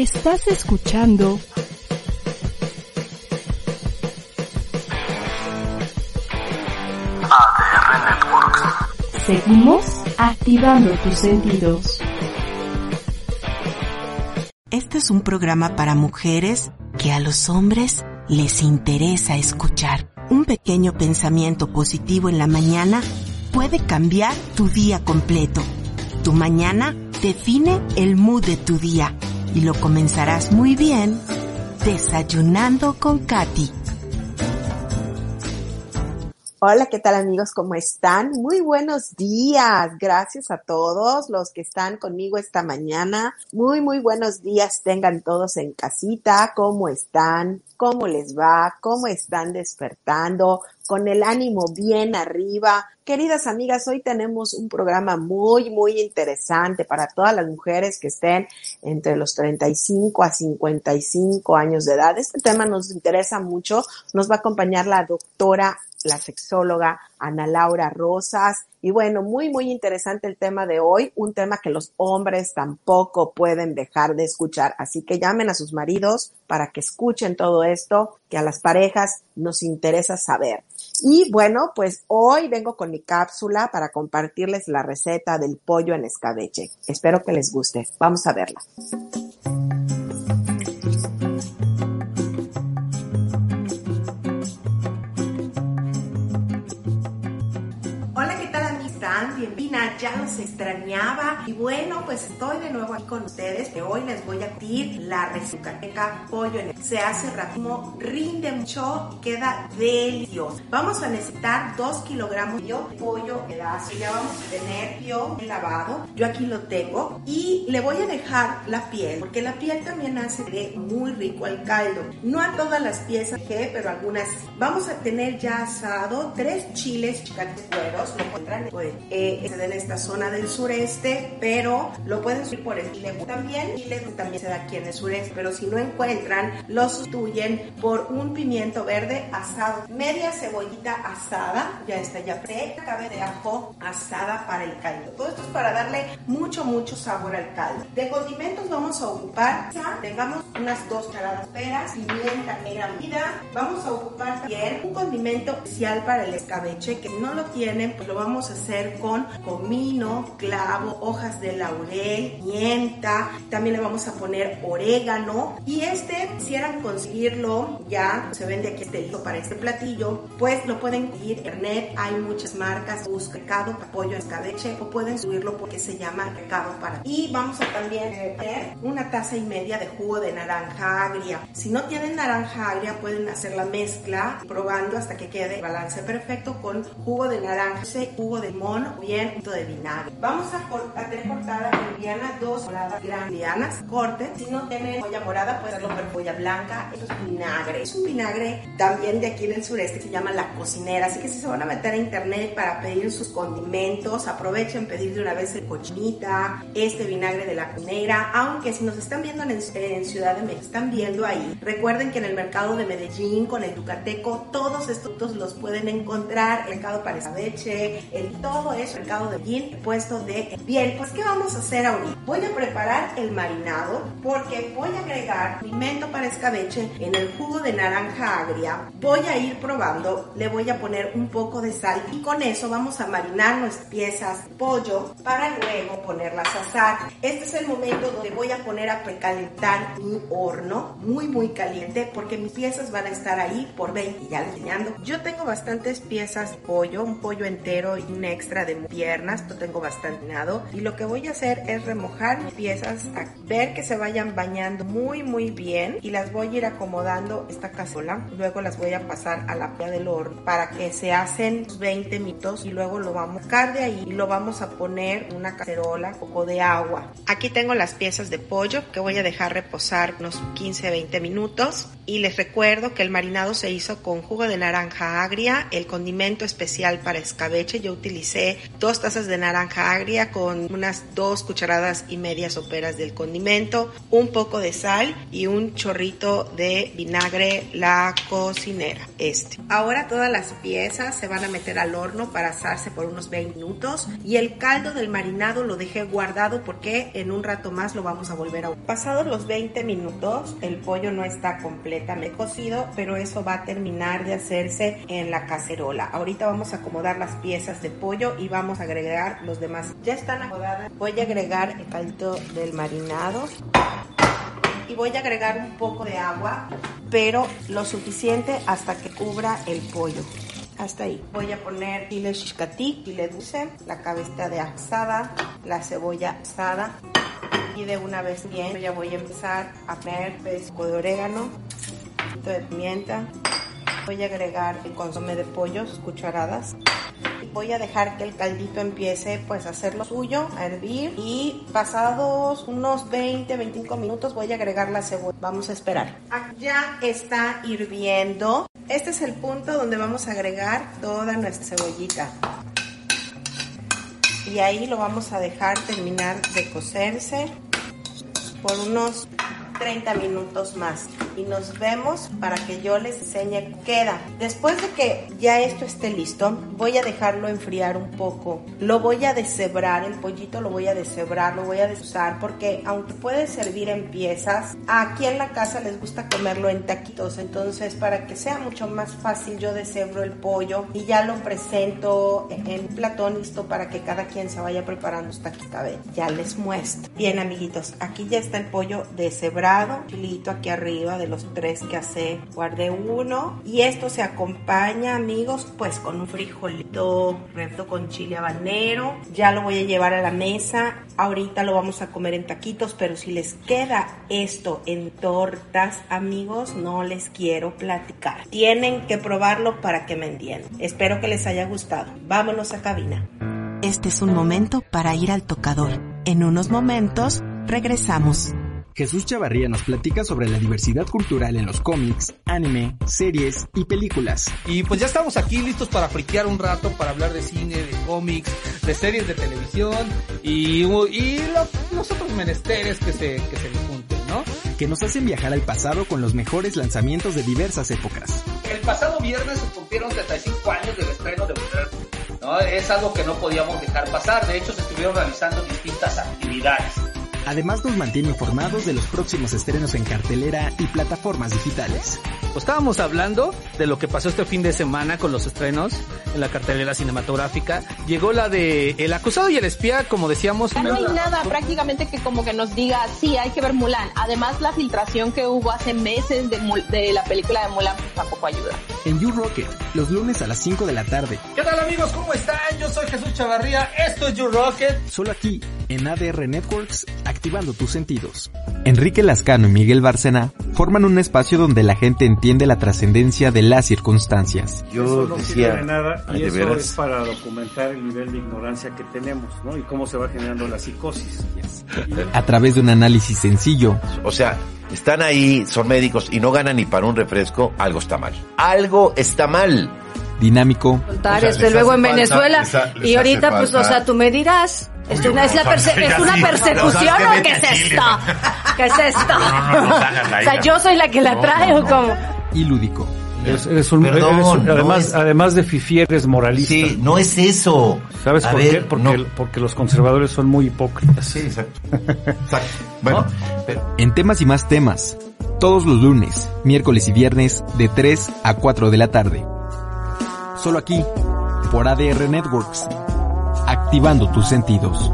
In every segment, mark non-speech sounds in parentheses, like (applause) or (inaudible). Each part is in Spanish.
Estás escuchando ADR Networks. Seguimos activando tus sentidos. Este es un programa para mujeres que a los hombres les interesa escuchar. Un pequeño pensamiento positivo en la mañana puede cambiar tu día completo. Tu mañana define el mood de tu día y lo comenzarás muy bien desayunando con Katy. Hola, ¿qué tal amigos? ¿Cómo están? Muy buenos días. Gracias a todos los que están conmigo esta mañana. Muy, muy buenos días. Tengan todos en casita. ¿Cómo están? ¿Cómo les va? ¿Cómo están despertando? Con el ánimo bien arriba. Queridas amigas, hoy tenemos un programa muy, muy interesante para todas las mujeres que estén entre los 35 a 55 años de edad. Este tema nos interesa mucho. Nos va a acompañar la doctora la sexóloga Ana Laura Rosas. Y bueno, muy, muy interesante el tema de hoy, un tema que los hombres tampoco pueden dejar de escuchar. Así que llamen a sus maridos para que escuchen todo esto que a las parejas nos interesa saber. Y bueno, pues hoy vengo con mi cápsula para compartirles la receta del pollo en escabeche. Espero que les guste. Vamos a verla. Ya los extrañaba. Y bueno, pues estoy de nuevo aquí con ustedes. Hoy les voy a decir la reciucateca pollo. En el... Se hace rápido, rinde mucho y queda delicioso. Vamos a necesitar 2 kilogramos de pollo pedazo. Ya vamos a tener yo lavado. Yo aquí lo tengo. Y le voy a dejar la piel, porque la piel también hace de muy rico el caldo. No a todas las piezas que, pero algunas. Vamos a tener ya asado tres chiles chicatecueros. Lo encuentran pues, eh, en esta zona del sureste, pero lo pueden subir por chile también. Chile también se da aquí en el sureste, pero si no encuentran, lo sustituyen por un pimiento verde asado, media cebollita asada, ya está ya pre, cabe de ajo asada para el caldo. Todo esto es para darle mucho, mucho sabor al caldo. De condimentos vamos a ocupar, tengamos unas dos cucharadas peras, pimienta negra vida. Vamos a ocupar también un condimento especial para el escabeche, que no lo tienen, pues lo vamos a hacer con comino, clavo, hojas de laurel, pimienta, también le vamos a poner orégano. Y este quisieran conseguirlo ya, se vende aquí este listo para este platillo, pues lo pueden ir en internet, hay muchas marcas, busca recado, pollo escabeche o pueden subirlo porque se llama recado para y vamos a también tener una taza y media de jugo de naranja agria. Si no tienen naranja agria pueden hacer la mezcla probando hasta que quede balance perfecto con jugo de naranja, jugo de limón o bien de vinagre. Vamos a, tener cortada mediana dos moradas grandianas, corte. Si no tienen cebolla morada, pueden hacerlo con cebolla blanca. Esto es vinagre. Es un vinagre también de aquí del sureste que se llama la cocinera. Así que si se van a meter a internet para pedir sus condimentos, aprovechen pedir de una vez el cochinita, este vinagre de la cocinera. Aunque si nos están viendo en, en Ciudad de México, están viendo ahí. Recuerden que en el mercado de Medellín, con el Ducateco, todos estos los pueden encontrar. El mercado para el todo eso, el mercado de puesto de bien. Pues, ¿qué vamos a hacer ahorita? Voy a preparar el marinado porque voy a agregar pimiento para escabeche en el jugo de naranja agria. Voy a ir probando, le voy a poner un poco de sal y con eso vamos a marinar nuestras piezas de pollo para luego ponerlas a asar. Este es el momento donde voy a poner a precalentar mi horno muy muy caliente porque mis piezas van a estar ahí por 20 ya enseñando. Yo tengo bastantes piezas de pollo, un pollo entero y un extra de piernas, tengo bastante nado y lo que voy a hacer es remojar mis piezas, a ver que se vayan bañando muy muy bien y las voy a ir acomodando esta cazuela, luego las voy a pasar a la pia del horno para que se hacen 20 minutos y luego lo vamos a sacar de ahí y lo vamos a poner una cacerola, poco de agua. Aquí tengo las piezas de pollo que voy a dejar reposar unos 15-20 minutos y les recuerdo que el marinado se hizo con jugo de naranja agria, el condimento especial para escabeche, yo utilicé dos tazas de naranja agria con unas dos cucharadas y media soperas del condimento, un poco de sal y un chorrito de vinagre la cocinera. Este. Ahora todas las piezas se van a meter al horno para asarse por unos 20 minutos y el caldo del marinado lo dejé guardado porque en un rato más lo vamos a volver a... Pasados los 20 minutos, el pollo no está completamente cocido, pero eso va a terminar de hacerse en la cacerola. Ahorita vamos a acomodar las piezas de pollo y vamos a agregar los demás. Ya están acomodadas. Voy a agregar el caldo del marinado y voy a agregar un poco de agua, pero lo suficiente hasta que cubra el pollo. Hasta ahí. Voy a poner chile xicatí, chile dulce, la cabeza de asada, la cebolla asada y de una vez bien ya voy a empezar a poner poco de orégano, de pimienta. Voy a agregar el consomé de pollos, cucharadas voy a dejar que el caldito empiece pues a hacer lo suyo, a hervir y pasados unos 20, 25 minutos voy a agregar la cebolla. Vamos a esperar. Ya está hirviendo. Este es el punto donde vamos a agregar toda nuestra cebollita. Y ahí lo vamos a dejar terminar de cocerse por unos 30 minutos más y nos vemos para que yo les enseñe queda. Después de que ya esto esté listo, voy a dejarlo enfriar un poco. Lo voy a deshebrar, el pollito lo voy a deshebrar, lo voy a desusar porque aunque puede servir en piezas, aquí en la casa les gusta comerlo en taquitos, entonces para que sea mucho más fácil yo deshebro el pollo y ya lo presento en platón listo para que cada quien se vaya preparando sus taquitos. Ya les muestro. Bien amiguitos, aquí ya está el pollo deshebrado chilito aquí arriba de los tres que hace, guardé uno. Y esto se acompaña, amigos, pues con un frijolito reto con chile habanero. Ya lo voy a llevar a la mesa. Ahorita lo vamos a comer en taquitos, pero si les queda esto en tortas, amigos, no les quiero platicar. Tienen que probarlo para que me entiendan. Espero que les haya gustado. Vámonos a cabina. Este es un momento para ir al tocador. En unos momentos regresamos. Jesús Chavarría nos platica sobre la diversidad cultural en los cómics, anime, series y películas. Y pues ya estamos aquí listos para friquear un rato, para hablar de cine, de cómics, de series de televisión y, y los otros menesteres que se, que se le junten, ¿no? Que nos hacen viajar al pasado con los mejores lanzamientos de diversas épocas. El pasado viernes se cumplieron 35 años del estreno de ¿no? Es algo que no podíamos dejar pasar, de hecho se estuvieron realizando distintas actividades. Además nos mantiene informados de los próximos estrenos en cartelera y plataformas digitales. Pues estábamos hablando de lo que pasó este fin de semana con los estrenos en la cartelera cinematográfica. Llegó la de El acusado y el espía, como decíamos. no hay nada prácticamente que como que nos diga, sí, hay que ver Mulan. Además, la filtración que hubo hace meses de, de la película de Mulan pues, tampoco ayuda. En You Rocket, los lunes a las 5 de la tarde. ¿Qué tal amigos? ¿Cómo están? Yo soy Jesús Chavarría. Esto es You Rocket. Solo aquí, en ADR Networks, activando tus sentidos. Enrique Lascano y Miguel Bárcena forman un espacio donde la gente entiende la trascendencia de las circunstancias. Yo eso no decía, de nada y eso es para documentar el nivel de ignorancia que tenemos, ¿no? Y cómo se va generando la psicosis. A través de un análisis sencillo. O sea, están ahí, son médicos y no ganan ni para un refresco, algo está mal. Algo está mal. Dinámico. desde luego en Venezuela. y ahorita, pues, o sea, tú me dirás. ¿Es una, es, la ¿Es una persecución o qué es esto? ¿Qué es esto? o sea, yo soy la que la trae o como. Y lúdico. Es, un, además, además de fifi eres moralista. Sí, no es eso. ¿Sabes por qué? Porque, porque, los conservadores son muy hipócritas. Sí, exacto. exacto. Bueno, en temas y más temas, todos los lunes, miércoles y viernes, de 3 a 4 de la tarde. Solo aquí, por ADR Networks, activando tus sentidos.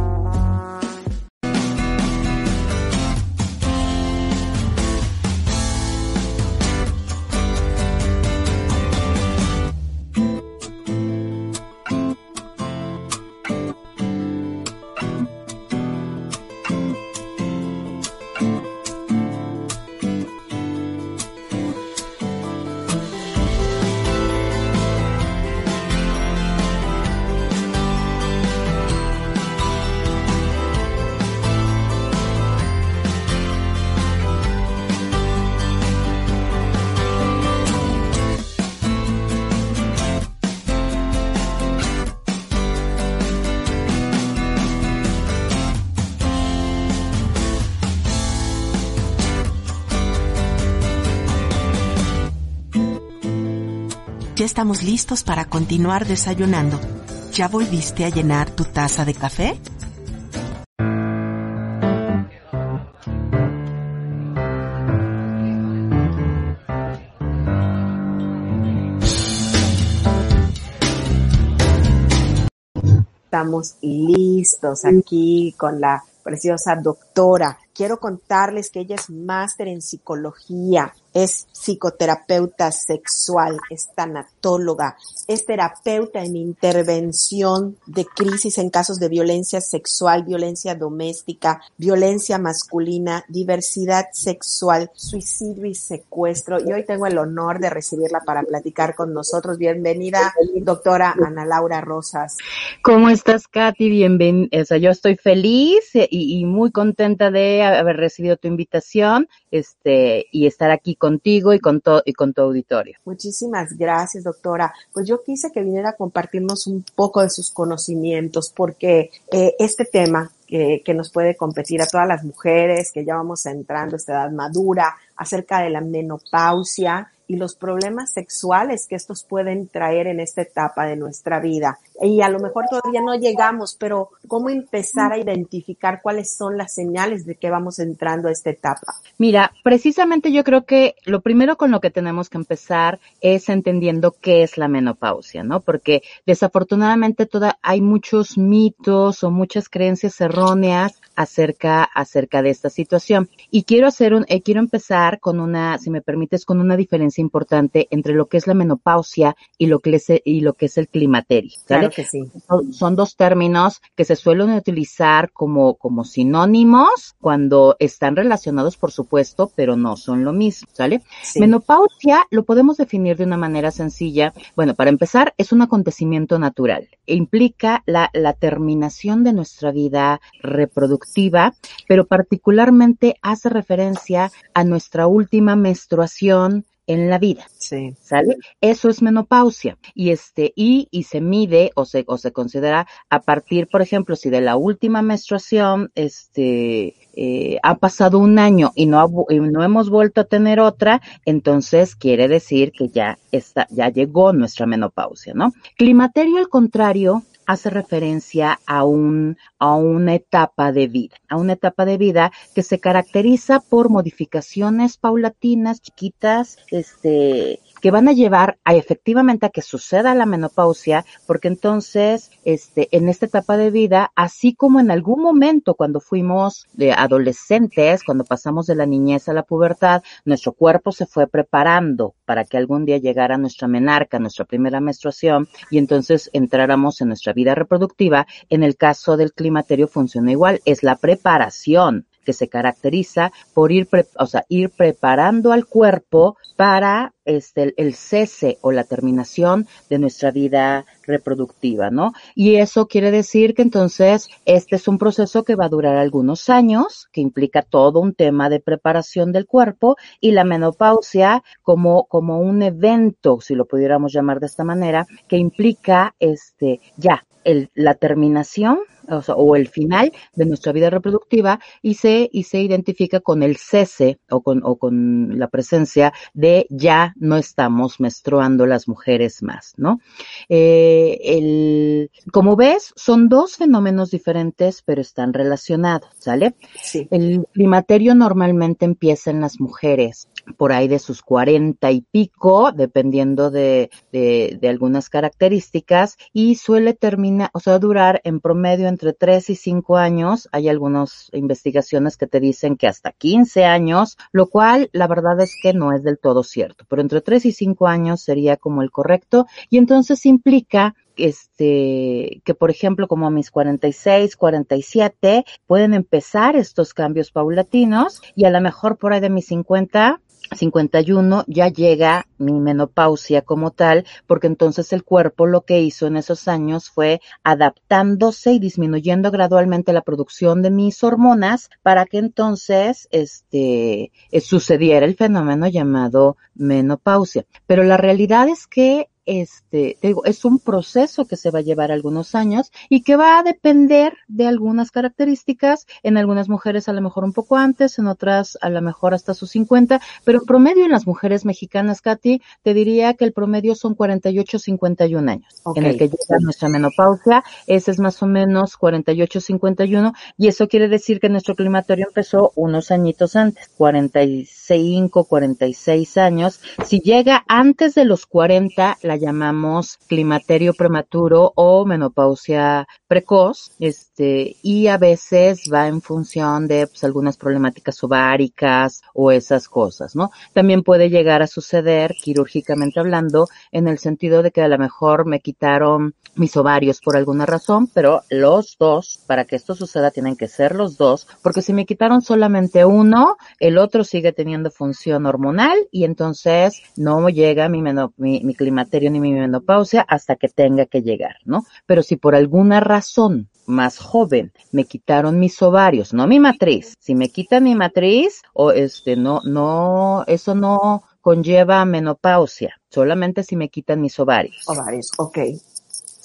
Estamos listos para continuar desayunando. ¿Ya volviste a llenar tu taza de café? Estamos listos aquí con la preciosa doctora. Quiero contarles que ella es máster en psicología, es psicoterapeuta sexual, es es terapeuta en intervención de crisis en casos de violencia sexual, violencia doméstica, violencia masculina, diversidad sexual, suicidio y secuestro. Y hoy tengo el honor de recibirla para platicar con nosotros. Bienvenida, doctora Ana Laura Rosas. ¿Cómo estás, Katy? Bienvenida. O sea, yo estoy feliz y, y muy contenta de haber recibido tu invitación este, y estar aquí con contigo y con, todo y con tu auditorio. Muchísimas gracias, doctora. Pues yo quise que viniera a compartirnos un poco de sus conocimientos porque eh, este tema que, que, nos puede competir a todas las mujeres que ya vamos entrando a esta edad madura, acerca de la menopausia, y los problemas sexuales que estos pueden traer en esta etapa de nuestra vida. Y a lo mejor todavía no llegamos, pero ¿cómo empezar a identificar cuáles son las señales de que vamos entrando a esta etapa? Mira, precisamente yo creo que lo primero con lo que tenemos que empezar es entendiendo qué es la menopausia, ¿no? Porque desafortunadamente toda, hay muchos mitos o muchas creencias erróneas acerca, acerca de esta situación. Y quiero hacer un, eh, quiero empezar con una, si me permites, con una diferencia importante entre lo que es la menopausia y lo que es, y lo que es el climaterio. Claro que sí. Son, dos términos que se suelen utilizar como, como sinónimos cuando están relacionados, por supuesto, pero no son lo mismo, ¿sale? Menopausia lo podemos definir de una manera sencilla. Bueno, para empezar, es un acontecimiento natural. E implica la, la terminación de nuestra vida reproductiva pero particularmente hace referencia a nuestra última menstruación en la vida. Sí. ¿Sale? Eso es menopausia. Y este, y, y se mide o se, o se considera a partir, por ejemplo, si de la última menstruación, este, eh, ha pasado un año y no, y no hemos vuelto a tener otra, entonces quiere decir que ya está, ya llegó nuestra menopausia, ¿no? Climaterio, al contrario, hace referencia a un, a una etapa de vida, a una etapa de vida que se caracteriza por modificaciones paulatinas, chiquitas, este, que van a llevar a efectivamente a que suceda la menopausia, porque entonces, este, en esta etapa de vida, así como en algún momento cuando fuimos de adolescentes, cuando pasamos de la niñez a la pubertad, nuestro cuerpo se fue preparando para que algún día llegara nuestra menarca, nuestra primera menstruación, y entonces entráramos en nuestra vida reproductiva. En el caso del climaterio funciona igual, es la preparación que se caracteriza por ir, o sea, ir preparando al cuerpo para este, el cese o la terminación de nuestra vida reproductiva, ¿no? Y eso quiere decir que entonces este es un proceso que va a durar algunos años, que implica todo un tema de preparación del cuerpo y la menopausia como, como un evento, si lo pudiéramos llamar de esta manera, que implica este, ya, el, la terminación o, el final de nuestra vida reproductiva y se, y se identifica con el cese o con, o con la presencia de ya no estamos menstruando las mujeres más, ¿no? Eh, el, como ves, son dos fenómenos diferentes, pero están relacionados, ¿sale? Sí. El climaterio normalmente empieza en las mujeres por ahí de sus cuarenta y pico, dependiendo de, de, de algunas características, y suele terminar, o sea, durar en promedio entre 3 y 5 años. Hay algunas investigaciones que te dicen que hasta 15 años, lo cual la verdad es que no es del todo cierto, pero entre 3 y 5 años sería como el correcto y entonces implica este, que por ejemplo como a mis 46, 47 pueden empezar estos cambios paulatinos y a lo mejor por ahí de mis 50 51 ya llega mi menopausia como tal, porque entonces el cuerpo lo que hizo en esos años fue adaptándose y disminuyendo gradualmente la producción de mis hormonas para que entonces este eh, sucediera el fenómeno llamado menopausia. Pero la realidad es que este, te digo, es un proceso que se va a llevar algunos años y que va a depender de algunas características, en algunas mujeres a lo mejor un poco antes, en otras a lo mejor hasta sus 50, pero en promedio en las mujeres mexicanas, Katy, te diría que el promedio son 48, 51 años en el que llega nuestra menopausia, ese es más o menos 48, 51 y eso quiere decir que nuestro climatorio empezó unos añitos antes, 45, 46 años. Si llega antes de los 40, la llamamos climaterio prematuro o menopausia precoz, este, y a veces va en función de pues, algunas problemáticas ováricas o esas cosas, ¿no? También puede llegar a suceder, quirúrgicamente hablando, en el sentido de que a lo mejor me quitaron mis ovarios por alguna razón, pero los dos, para que esto suceda, tienen que ser los dos, porque si me quitaron solamente uno, el otro sigue teniendo función hormonal y entonces no llega mi, mi, climaterio ni mi menopausia hasta que tenga que llegar, ¿no? Pero si por alguna razón más joven me quitaron mis ovarios, no mi matriz, si me quitan mi matriz o este no no eso no conlleva menopausia, solamente si me quitan mis ovarios. Ovarios, ok.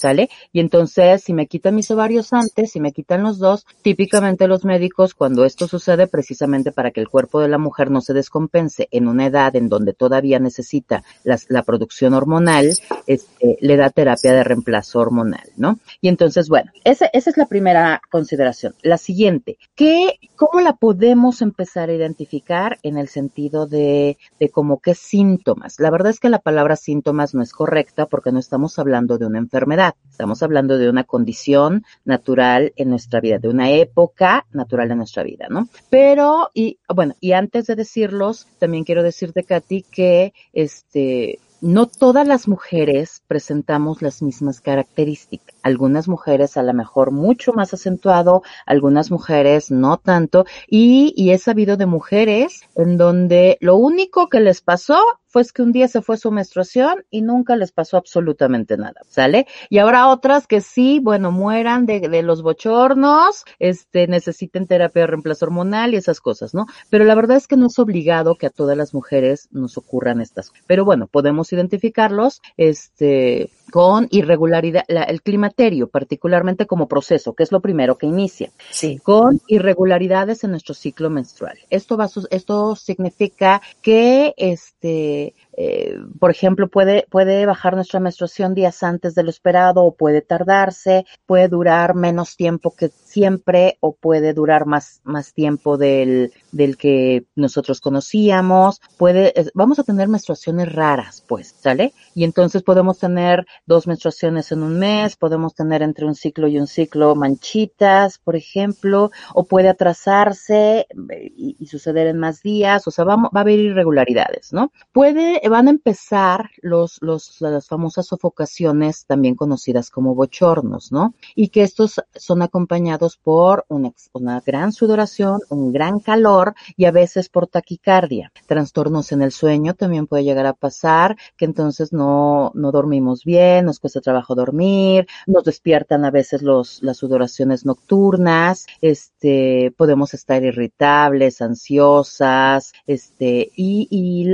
¿Sale? Y entonces, si me quitan mis ovarios antes, si me quitan los dos, típicamente los médicos, cuando esto sucede, precisamente para que el cuerpo de la mujer no se descompense en una edad en donde todavía necesita la, producción hormonal, este, le da terapia de reemplazo hormonal, ¿no? Y entonces, bueno, esa, esa es la primera consideración. La siguiente, ¿qué, ¿cómo la podemos empezar a identificar en el sentido de, de como qué síntomas? La verdad es que la palabra síntomas no es correcta porque no estamos hablando de una enfermedad Estamos hablando de una condición natural en nuestra vida, de una época natural en nuestra vida, ¿no? Pero, y bueno, y antes de decirlos, también quiero decirte, Katy, que este, no todas las mujeres presentamos las mismas características. Algunas mujeres a lo mejor mucho más acentuado, algunas mujeres no tanto. Y, y he sabido de mujeres en donde lo único que les pasó fue que un día se fue su menstruación y nunca les pasó absolutamente nada, ¿sale? Y habrá otras que sí, bueno, mueran de, de los bochornos, este, necesiten terapia de reemplazo hormonal y esas cosas, ¿no? Pero la verdad es que no es obligado que a todas las mujeres nos ocurran estas. Pero bueno, podemos identificarlos, este, con irregularidad, el climaterio, particularmente como proceso, que es lo primero que inicia, sí. con irregularidades en nuestro ciclo menstrual. Esto va, esto significa que este, eh, por ejemplo, puede, puede bajar nuestra menstruación días antes de lo esperado o puede tardarse, puede durar menos tiempo que siempre o puede durar más, más tiempo del, del que nosotros conocíamos. Puede, vamos a tener menstruaciones raras, pues, ¿sale? Y entonces podemos tener dos menstruaciones en un mes, podemos tener entre un ciclo y un ciclo manchitas, por ejemplo, o puede atrasarse eh, y, y suceder en más días, o sea, va, va a haber irregularidades, ¿no? Puede van a empezar los, los, las famosas sofocaciones, también conocidas como bochornos, ¿no? Y que estos son acompañados por una, una gran sudoración, un gran calor y a veces por taquicardia. Trastornos en el sueño también puede llegar a pasar, que entonces no, no dormimos bien, nos cuesta trabajo dormir, nos despiertan a veces los, las sudoraciones nocturnas, este, podemos estar irritables, ansiosas, este, y, y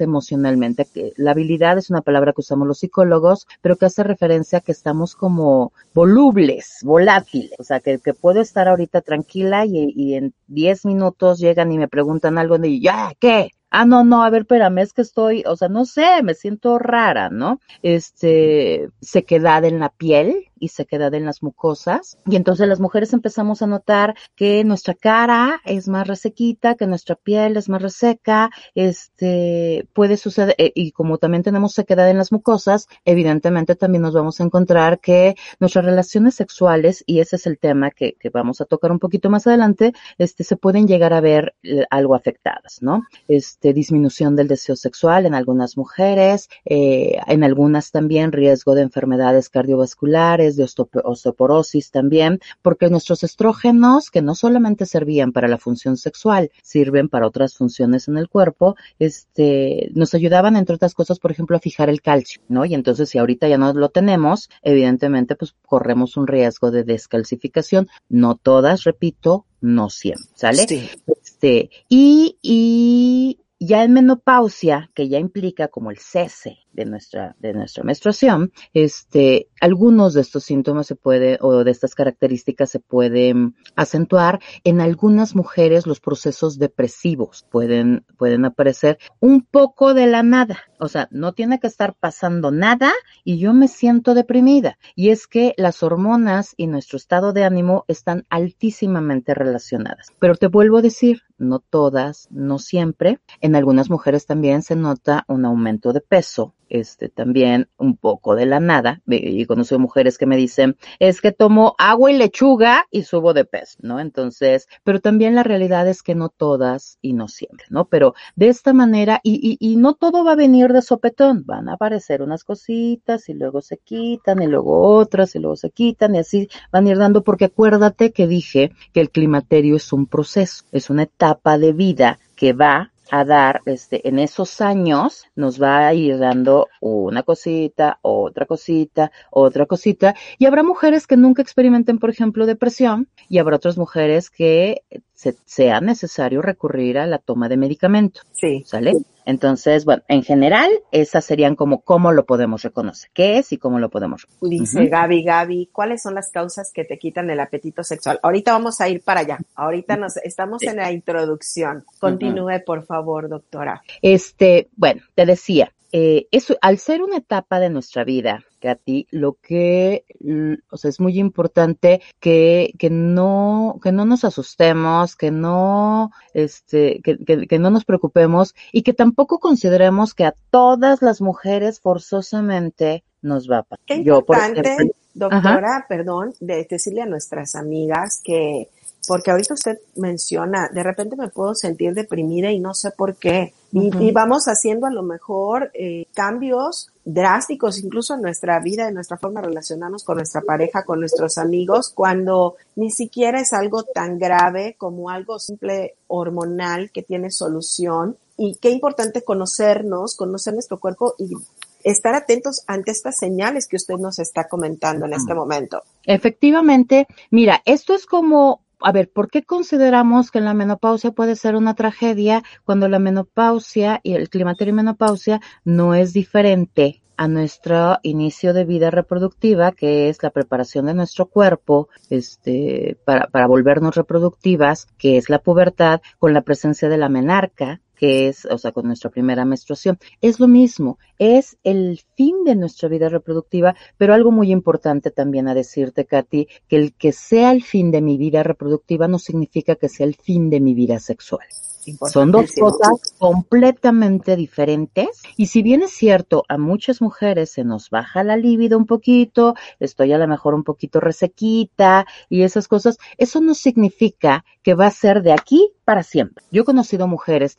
emocionales emocionalmente. La habilidad es una palabra que usamos los psicólogos, pero que hace referencia a que estamos como volubles, volátiles. O sea, que, puedo estar ahorita tranquila y, y en 10 minutos llegan y me preguntan algo y ya, ¿qué? Ah, no, no, a ver, espérame, es que estoy, o sea, no sé, me siento rara, ¿no? Este, sequedad en la piel y sequedad en las mucosas. Y entonces las mujeres empezamos a notar que nuestra cara es más resequita, que nuestra piel es más reseca, este, puede suceder, eh, y como también tenemos sequedad en las mucosas, evidentemente también nos vamos a encontrar que nuestras relaciones sexuales, y ese es el tema que, que vamos a tocar un poquito más adelante, este, se pueden llegar a ver eh, algo afectadas, ¿no? Este, este, disminución del deseo sexual en algunas mujeres, eh, en algunas también riesgo de enfermedades cardiovasculares, de osteoporosis también, porque nuestros estrógenos, que no solamente servían para la función sexual, sirven para otras funciones en el cuerpo, este, nos ayudaban, entre otras cosas, por ejemplo, a fijar el calcio, ¿no? Y entonces, si ahorita ya no lo tenemos, evidentemente, pues corremos un riesgo de descalcificación. No todas, repito, no siempre, ¿sale? Sí. Este, y, y ya en menopausia, que ya implica como el cese de nuestra, de nuestra menstruación, este, algunos de estos síntomas se puede, o de estas características se pueden acentuar. En algunas mujeres los procesos depresivos pueden, pueden aparecer un poco de la nada. O sea, no tiene que estar pasando nada y yo me siento deprimida. Y es que las hormonas y nuestro estado de ánimo están altísimamente relacionadas. Pero te vuelvo a decir, no todas, no siempre. En algunas mujeres también se nota un aumento de peso, este también un poco de la nada. Y conozco mujeres que me dicen, es que tomo agua y lechuga y subo de peso, ¿no? Entonces, pero también la realidad es que no todas y no siempre, ¿no? Pero de esta manera, y, y, y no todo va a venir de sopetón, van a aparecer unas cositas y luego se quitan y luego otras y luego se quitan y así van a ir dando, porque acuérdate que dije que el climaterio es un proceso, es una etapa de vida que va a dar, este, en esos años nos va a ir dando una cosita, otra cosita, otra cosita, y habrá mujeres que nunca experimenten, por ejemplo, depresión, y habrá otras mujeres que sea necesario recurrir a la toma de medicamentos. Sí. ¿Sale? Entonces, bueno, en general, esas serían como cómo lo podemos reconocer, qué es y cómo lo podemos reconocer. Dice Gaby, Gaby, ¿cuáles son las causas que te quitan el apetito sexual? Ahorita vamos a ir para allá. Ahorita nos estamos en la introducción. Continúe, por favor, doctora. Este, bueno, te decía, eh, eso, al ser una etapa de nuestra vida, Katy, lo que, o sea, es muy importante que, que no, que no nos asustemos, que no, este, que, que, no nos preocupemos y que tampoco consideremos que a todas las mujeres forzosamente nos va a pasar. Qué importante, doctora, perdón, de decirle a nuestras amigas que porque ahorita usted menciona, de repente me puedo sentir deprimida y no sé por qué. y, vamos haciendo a lo mejor eh, cambios drásticos incluso en nuestra vida, en nuestra forma de relacionarnos con nuestra pareja, con nuestros amigos, cuando ni siquiera es algo tan grave como algo simple hormonal que tiene solución. Y qué importante conocernos, conocer nuestro cuerpo y estar atentos ante estas señales que usted nos está comentando en este momento. Efectivamente, mira, esto es como a ver, ¿por qué consideramos que la menopausia puede ser una tragedia cuando la menopausia y el climaterio y menopausia no es diferente a nuestro inicio de vida reproductiva, que es la preparación de nuestro cuerpo, este, para, para volvernos reproductivas, que es la pubertad, con la presencia de la menarca, que es, o sea, con nuestra primera menstruación. Es lo mismo, es el fin de nuestra vida reproductiva, pero algo muy importante también a decirte, Katy, que el que sea el fin de mi vida reproductiva no significa que sea el fin de mi vida sexual. Son dos cosas completamente diferentes. Y si bien es cierto, a muchas mujeres se nos baja la libido un poquito, estoy a lo mejor un poquito resequita y esas cosas, eso no significa que va a ser de aquí para siempre. Yo he conocido mujeres,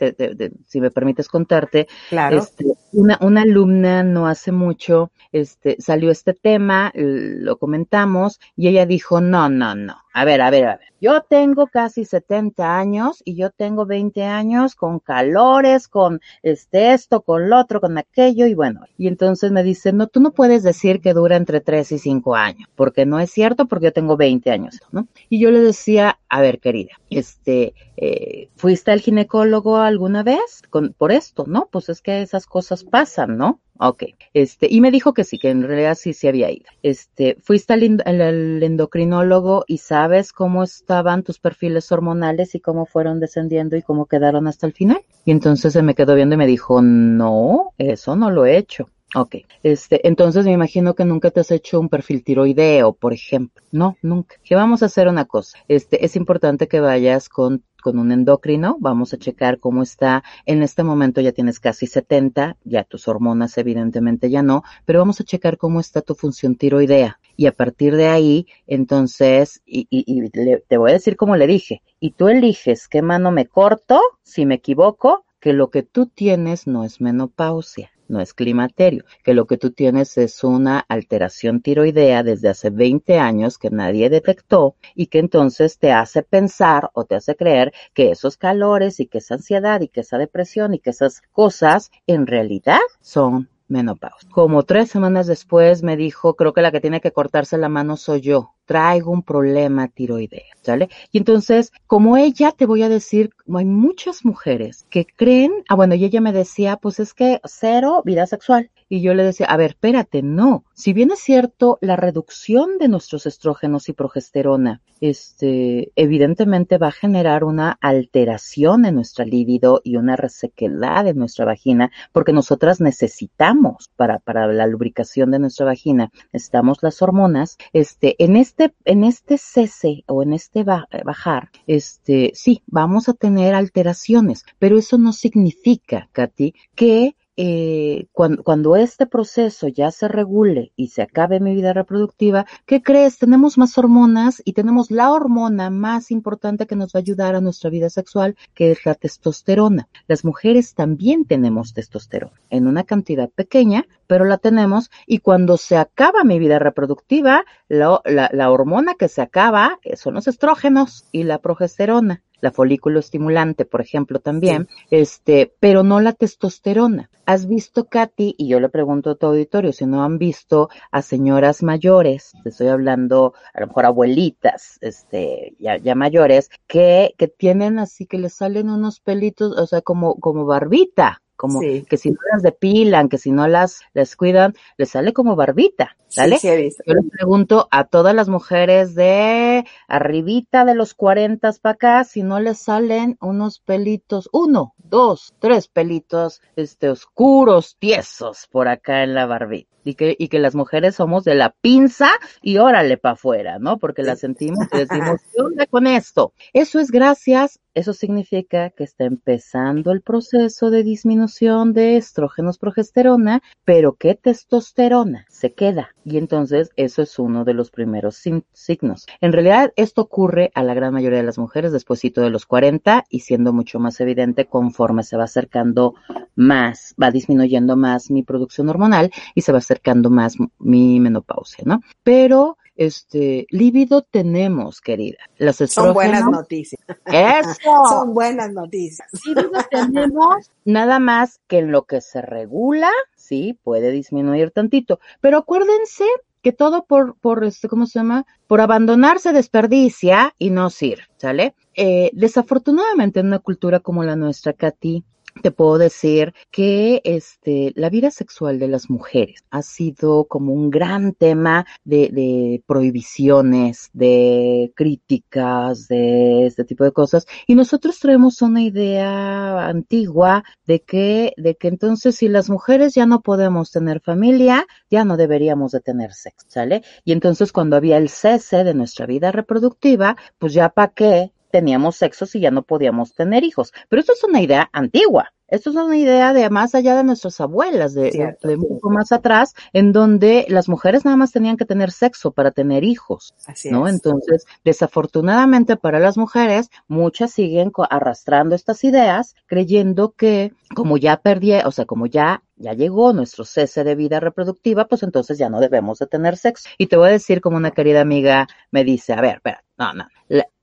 si me permites contarte, claro. Este, una, una alumna no hace mucho, este, salió este tema, lo comentamos y ella dijo, no, no, no, a ver, a ver, a ver, yo tengo casi 70 años y yo tengo 20 años con calores, con este, esto, con lo otro, con aquello y bueno, y entonces me dice, no, tú no puedes decir que dura entre 3 y 5 años, porque no es cierto, porque yo tengo 20 años, ¿no? Y yo le decía, a ver, querida, este, eh, ¿fuiste al ginecólogo alguna vez con, por esto? No, pues es que esas cosas pasan, ¿no? Ok, este, y me dijo que sí, que en realidad sí se había ido. Este, fuiste al, endocrinólogo y sabes cómo estaban tus perfiles hormonales y cómo fueron descendiendo y cómo quedaron hasta el final. Y entonces se me quedó viendo y me dijo, no, eso no lo he hecho. Ok, este, entonces me imagino que nunca te has hecho un perfil tiroideo, por ejemplo. No, nunca. Que vamos a hacer una cosa. Este, es importante que vayas con con un endocrino, vamos a checar cómo está. En este momento ya tienes casi 70, ya tus hormonas evidentemente ya no, pero vamos a checar cómo está tu función tiroidea. Y a partir de ahí, entonces, y, y, y te voy a decir como le dije, y tú eliges qué mano me corto, si me equivoco, que lo que tú tienes no es menopausia no es climaterio, que lo que tú tienes es una alteración tiroidea desde hace 20 años que nadie detectó y que entonces te hace pensar o te hace creer que esos calores y que esa ansiedad y que esa depresión y que esas cosas en realidad son menopausia. Como tres semanas después me dijo, creo que la que tiene que cortarse la mano soy yo. Traigo un problema tiroidea, ¿sale? Y entonces, como ella, te voy a decir, hay muchas mujeres que creen, ah, bueno, y ella me decía, pues es que cero vida sexual. y yo le decía, a ver, espérate, no. Si bien es cierto, la reducción de nuestros estrógenos y progesterona, este, evidentemente va a generar una alteración en nuestra libido y una resequedad en nuestra vagina, porque nosotras necesitamos para, para la lubricación de nuestra vagina, necesitamos las hormonas. Este, en este, en este cese o en este bajar, este, sí, vamos a tener alteraciones, pero eso no significa, Katy, que eh, cuando, cuando, este proceso ya se regule y se acabe mi vida reproductiva, ¿qué crees? Tenemos más hormonas y tenemos la hormona más importante que nos va a ayudar a nuestra vida sexual, que es la testosterona. Las mujeres también tenemos testosterona en una cantidad pequeña, pero la tenemos y cuando se acaba mi vida reproductiva, la, la, hormona que se acaba eh, son los estrógenos y la progesterona la folículo estimulante, por ejemplo, también, este, pero no la testosterona. ¿Has visto, Katy? Y yo le pregunto a tu auditorio si no han visto a señoras mayores, te estoy hablando a lo mejor abuelitas, este, ya, ya mayores, que, que tienen así que les salen unos pelitos, o sea, como, como barbita, como que si no las depilan, que si no las, les cuidan, les sale como barbita, ¿sale? Yo les pregunto a todas las mujeres de arribita de los 40 para acá, si no les salen unos pelitos, uno, dos, tres pelitos, este, oscuros, tiesos por acá en la barbita. Y que, y que las mujeres somos de la pinza y órale para afuera, ¿no? Porque la sentimos y (laughs) decimos, ¿qué onda con esto? Eso es gracias eso significa que está empezando el proceso de disminución de estrógenos progesterona, pero que testosterona se queda. Y entonces eso es uno de los primeros signos. En realidad esto ocurre a la gran mayoría de las mujeres después de los 40 y siendo mucho más evidente conforme se va acercando más, va disminuyendo más mi producción hormonal y se va acercando más mi menopausia, ¿no? Pero este, líbido tenemos, querida. Las (laughs) Son buenas noticias. Eso. Son buenas noticias. Líbido (laughs) tenemos nada más que en lo que se regula, sí, puede disminuir tantito. Pero acuérdense que todo por, por este, ¿cómo se llama? Por abandonarse desperdicia y no sirve, ¿sale? Eh, desafortunadamente en una cultura como la nuestra, Katy, te puedo decir que este, la vida sexual de las mujeres ha sido como un gran tema de, de, prohibiciones, de críticas, de este tipo de cosas. Y nosotros traemos una idea antigua de que, de que entonces si las mujeres ya no podemos tener familia, ya no deberíamos de tener sexo, ¿sale? Y entonces cuando había el cese de nuestra vida reproductiva, pues ya para qué teníamos sexo si ya no podíamos tener hijos. Pero esto es una idea antigua. Esto es una idea de más allá de nuestras abuelas, de, de, un poco más atrás, en donde las mujeres nada más tenían que tener sexo para tener hijos, Así ¿no? Entonces, desafortunadamente para las mujeres, muchas siguen arrastrando estas ideas, creyendo que como ya perdí, o sea, como ya ya llegó nuestro cese de vida reproductiva, pues entonces ya no debemos de tener sexo. Y te voy a decir como una querida amiga me dice, a ver, espera, no, no,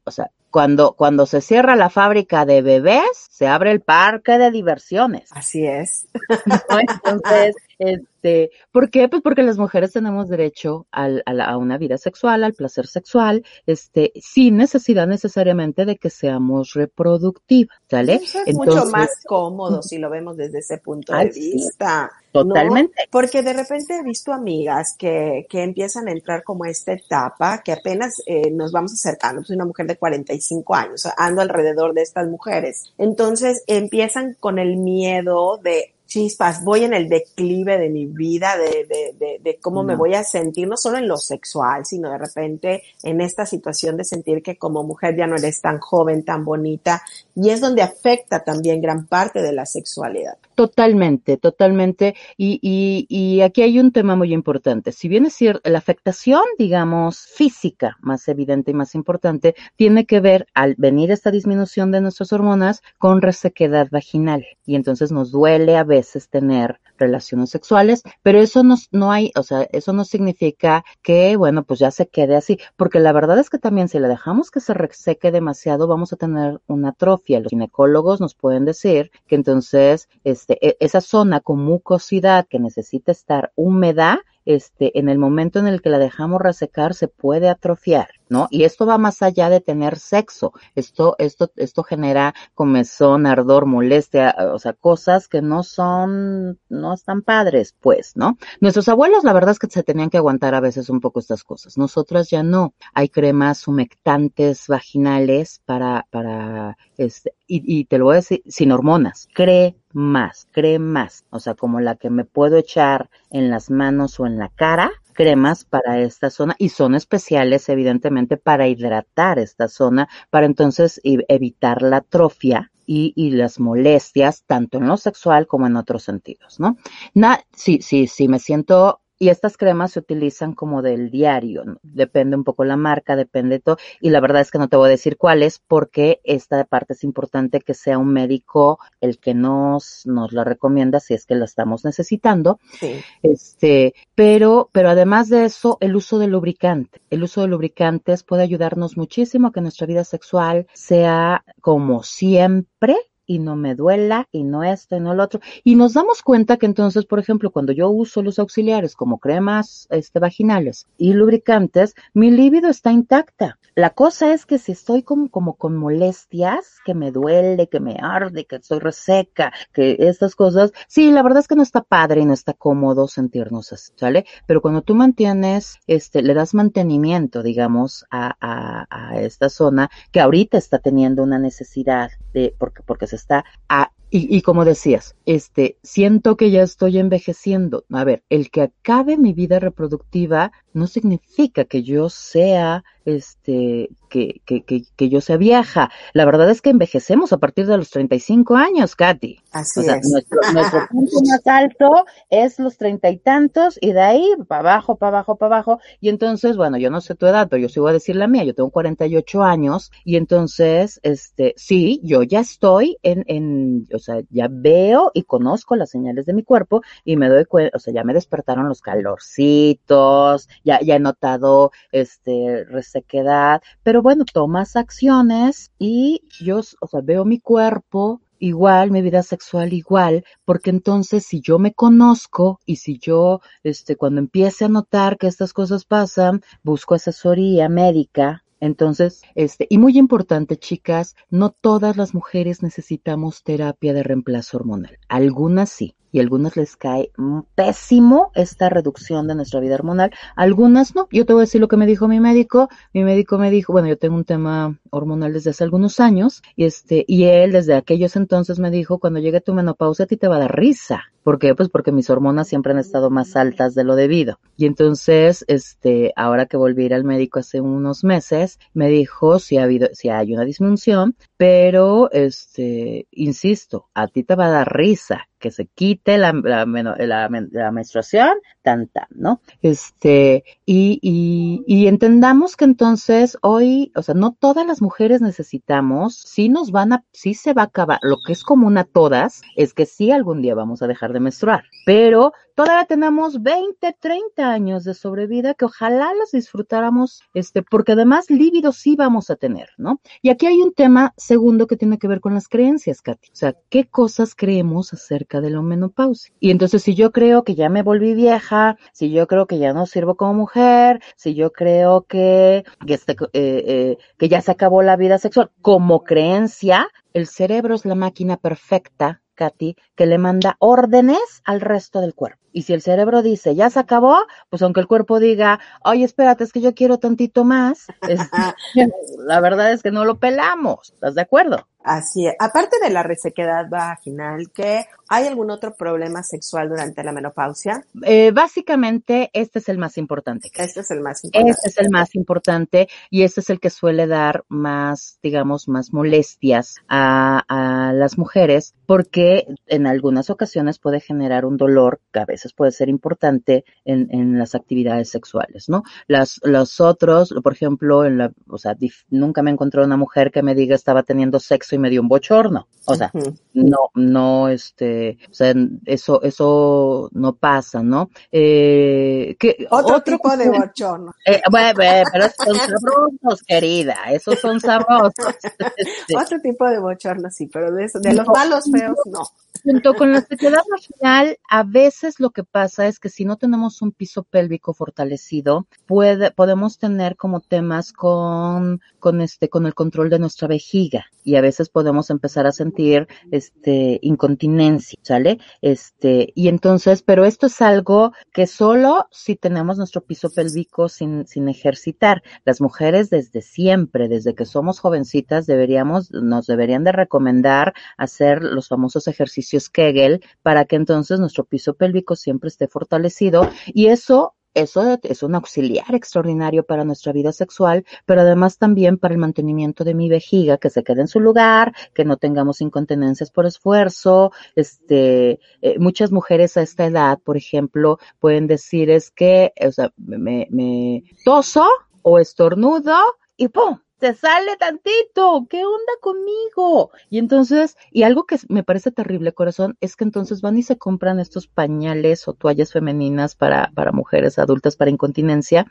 o sea, cuando, cuando se cierra la fábrica de bebés, se abre el parque de diversiones. Así es. (laughs) Entonces, este, ¿por qué? Pues porque las mujeres tenemos derecho al, a, a, una vida sexual, al placer sexual, este, sin necesidad necesariamente de que seamos reproductivas, ¿sale? es mucho más cómodo si lo vemos desde ese punto de vista. Totalmente. Porque de repente he visto amigas que, que empiezan a entrar como esta etapa, que apenas eh, nos vamos acercando, soy una mujer de 45 años, ando alrededor de estas mujeres. Entonces empiezan con el miedo de chispas, voy en el declive de mi vida, de, de, de, de cómo me voy a sentir, no solo en lo sexual, sino de repente en esta situación de sentir que como mujer ya no eres tan joven, tan bonita, y es donde afecta también gran parte de la sexualidad. Totalmente, totalmente. Y, y, y aquí hay un tema muy importante. Si bien es cierto, la afectación, digamos, física más evidente y más importante, tiene que ver al venir esta disminución de nuestras hormonas con resequedad vaginal. Y entonces nos duele a veces tener relaciones sexuales, pero eso no, no hay, o sea, eso no significa que, bueno, pues ya se quede así, porque la verdad es que también si le dejamos que se reseque demasiado, vamos a tener una atrofia. Los ginecólogos nos pueden decir que entonces, este, e, esa zona con mucosidad que necesita estar húmeda, este, en el momento en el que la dejamos resecar, se puede atrofiar. ¿No? Y esto va más allá de tener sexo. Esto, esto, esto genera comezón, ardor, molestia, o sea, cosas que no son, no están padres, pues, ¿no? Nuestros abuelos, la verdad es que se tenían que aguantar a veces un poco estas cosas. Nosotras ya no. Hay cremas humectantes vaginales para, para, este, y, y te lo voy a decir, sin hormonas. Cree más, cree más. O sea, como la que me puedo echar en las manos o en la cara, cremas para esta zona y son especiales evidentemente para hidratar esta zona para entonces evitar la atrofia y, y, las molestias tanto en lo sexual como en otros sentidos, ¿no? Na, sí, sí, sí, me siento y estas cremas se utilizan como del diario, depende un poco la marca, depende todo, y la verdad es que no te voy a decir cuáles porque esta parte es importante que sea un médico el que nos, nos la recomienda si es que la estamos necesitando. Sí. Este, pero, pero además de eso, el uso de lubricante. El uso de lubricantes puede ayudarnos muchísimo a que nuestra vida sexual sea como siempre y no me duela y no esto y no lo otro. Y nos damos cuenta que entonces, por ejemplo, cuando yo uso los auxiliares como cremas este, vaginales y lubricantes, mi líbido está intacta. La cosa es que si estoy como, como con molestias, que me duele, que me arde, que estoy reseca, que estas cosas, sí, la verdad es que no está padre y no está cómodo sentirnos así, ¿sale? Pero cuando tú mantienes, este, le das mantenimiento, digamos, a, a, a esta zona que ahorita está teniendo una necesidad porque, porque se está a y, y, como decías, este, siento que ya estoy envejeciendo. A ver, el que acabe mi vida reproductiva no significa que yo sea, este, que, que, que, que yo sea vieja. La verdad es que envejecemos a partir de los 35 años, Katy. Así o sea, es. Nuestro, nuestro (laughs) punto más alto es los treinta y tantos y de ahí para abajo, para abajo, para abajo. Y entonces, bueno, yo no sé tu edad, pero yo sí voy a decir la mía. Yo tengo 48 años y entonces, este, sí, yo ya estoy en, en, o sea, ya veo y conozco las señales de mi cuerpo y me doy cuenta, o sea, ya me despertaron los calorcitos, ya, ya he notado, este, resequedad, pero bueno, tomas acciones y yo, o sea, veo mi cuerpo igual, mi vida sexual igual, porque entonces si yo me conozco y si yo, este, cuando empiece a notar que estas cosas pasan, busco asesoría médica, entonces, este, y muy importante, chicas, no todas las mujeres necesitamos terapia de reemplazo hormonal. Algunas sí, y a algunas les cae pésimo esta reducción de nuestra vida hormonal, algunas no. Yo te voy a decir lo que me dijo mi médico. Mi médico me dijo, bueno, yo tengo un tema hormonal desde hace algunos años, y este, y él desde aquellos entonces me dijo, cuando llegue tu menopausia a ti te va a dar risa. ¿Por qué? Pues porque mis hormonas siempre han estado más altas de lo debido. Y entonces, este, ahora que volví a ir al médico hace unos meses, me dijo si ha habido, si hay una disfunción, pero, este, insisto, a ti te va a dar risa que se quite la, menstruación, tan, tan, ¿no? Este, y, y, y entendamos que entonces hoy, o sea, no todas las mujeres necesitamos, sí nos van a, sí se va a acabar, lo que es común a todas es que sí algún día vamos a dejar de menstruar, pero todavía tenemos 20, 30 años de sobrevida que ojalá los disfrutáramos, este, porque además líbido sí vamos a tener, ¿no? Y aquí hay un tema segundo que tiene que ver con las creencias, Katy. O sea, ¿qué cosas creemos acerca de la menopausia? Y entonces si yo creo que ya me volví vieja, si yo creo que ya no sirvo como mujer, si yo creo que, que, este, eh, eh, que ya se acabó la vida sexual, como creencia, el cerebro es la máquina perfecta Katy, que le manda órdenes al resto del cuerpo. Y si el cerebro dice, ya se acabó, pues aunque el cuerpo diga, oye, espérate, es que yo quiero tantito más, es, (laughs) la verdad es que no lo pelamos. ¿Estás de acuerdo? Así es. Aparte de la resequedad vaginal, ¿qué hay algún otro problema sexual durante la menopausia? Eh, básicamente, este es el más importante. Este es el más importante. Este es el más importante y este es el que suele dar más, digamos, más molestias a, a las mujeres porque en algunas ocasiones puede generar un dolor que a veces puede ser importante en, en las actividades sexuales, ¿no? Las, los otros, por ejemplo, en la, o sea, dif, nunca me encontré una mujer que me diga estaba teniendo sexo y me dio un bochorno. O sea, uh -huh. no, no, este, o sea, eso, eso no pasa, ¿no? Eh, ¿qué, otro, otro, tipo de bochorno. (laughs) Eh, bueno, pero son sabrosos, querida, esos son sabrosos. (laughs) Otro tipo de bochorno, sí, pero de, eso, de los malos feos, no. junto con la sequedad vaginal, a veces lo que pasa es que si no tenemos un piso pélvico fortalecido, puede, podemos tener como temas con, con este, con el control de nuestra vejiga y a veces podemos empezar a sentir, este, incontinencia, ¿sale? Este, y entonces, pero esto es algo que solo si tenemos nuestro piso pélvico sin, sin ejercitar. Las mujeres desde siempre, desde que somos jovencitas, deberíamos, nos deberían de recomendar hacer los famosos ejercicios Kegel para que entonces nuestro piso pélvico siempre esté fortalecido y eso eso es un auxiliar extraordinario para nuestra vida sexual, pero además también para el mantenimiento de mi vejiga, que se quede en su lugar, que no tengamos incontinencias por esfuerzo. Este, eh, muchas mujeres a esta edad, por ejemplo, pueden decir es que, o sea, me, me toso o estornudo y ¡pum! Te sale tantito, ¿qué onda conmigo? Y entonces, y algo que me parece terrible, corazón, es que entonces van y se compran estos pañales o toallas femeninas para, para mujeres adultas para incontinencia,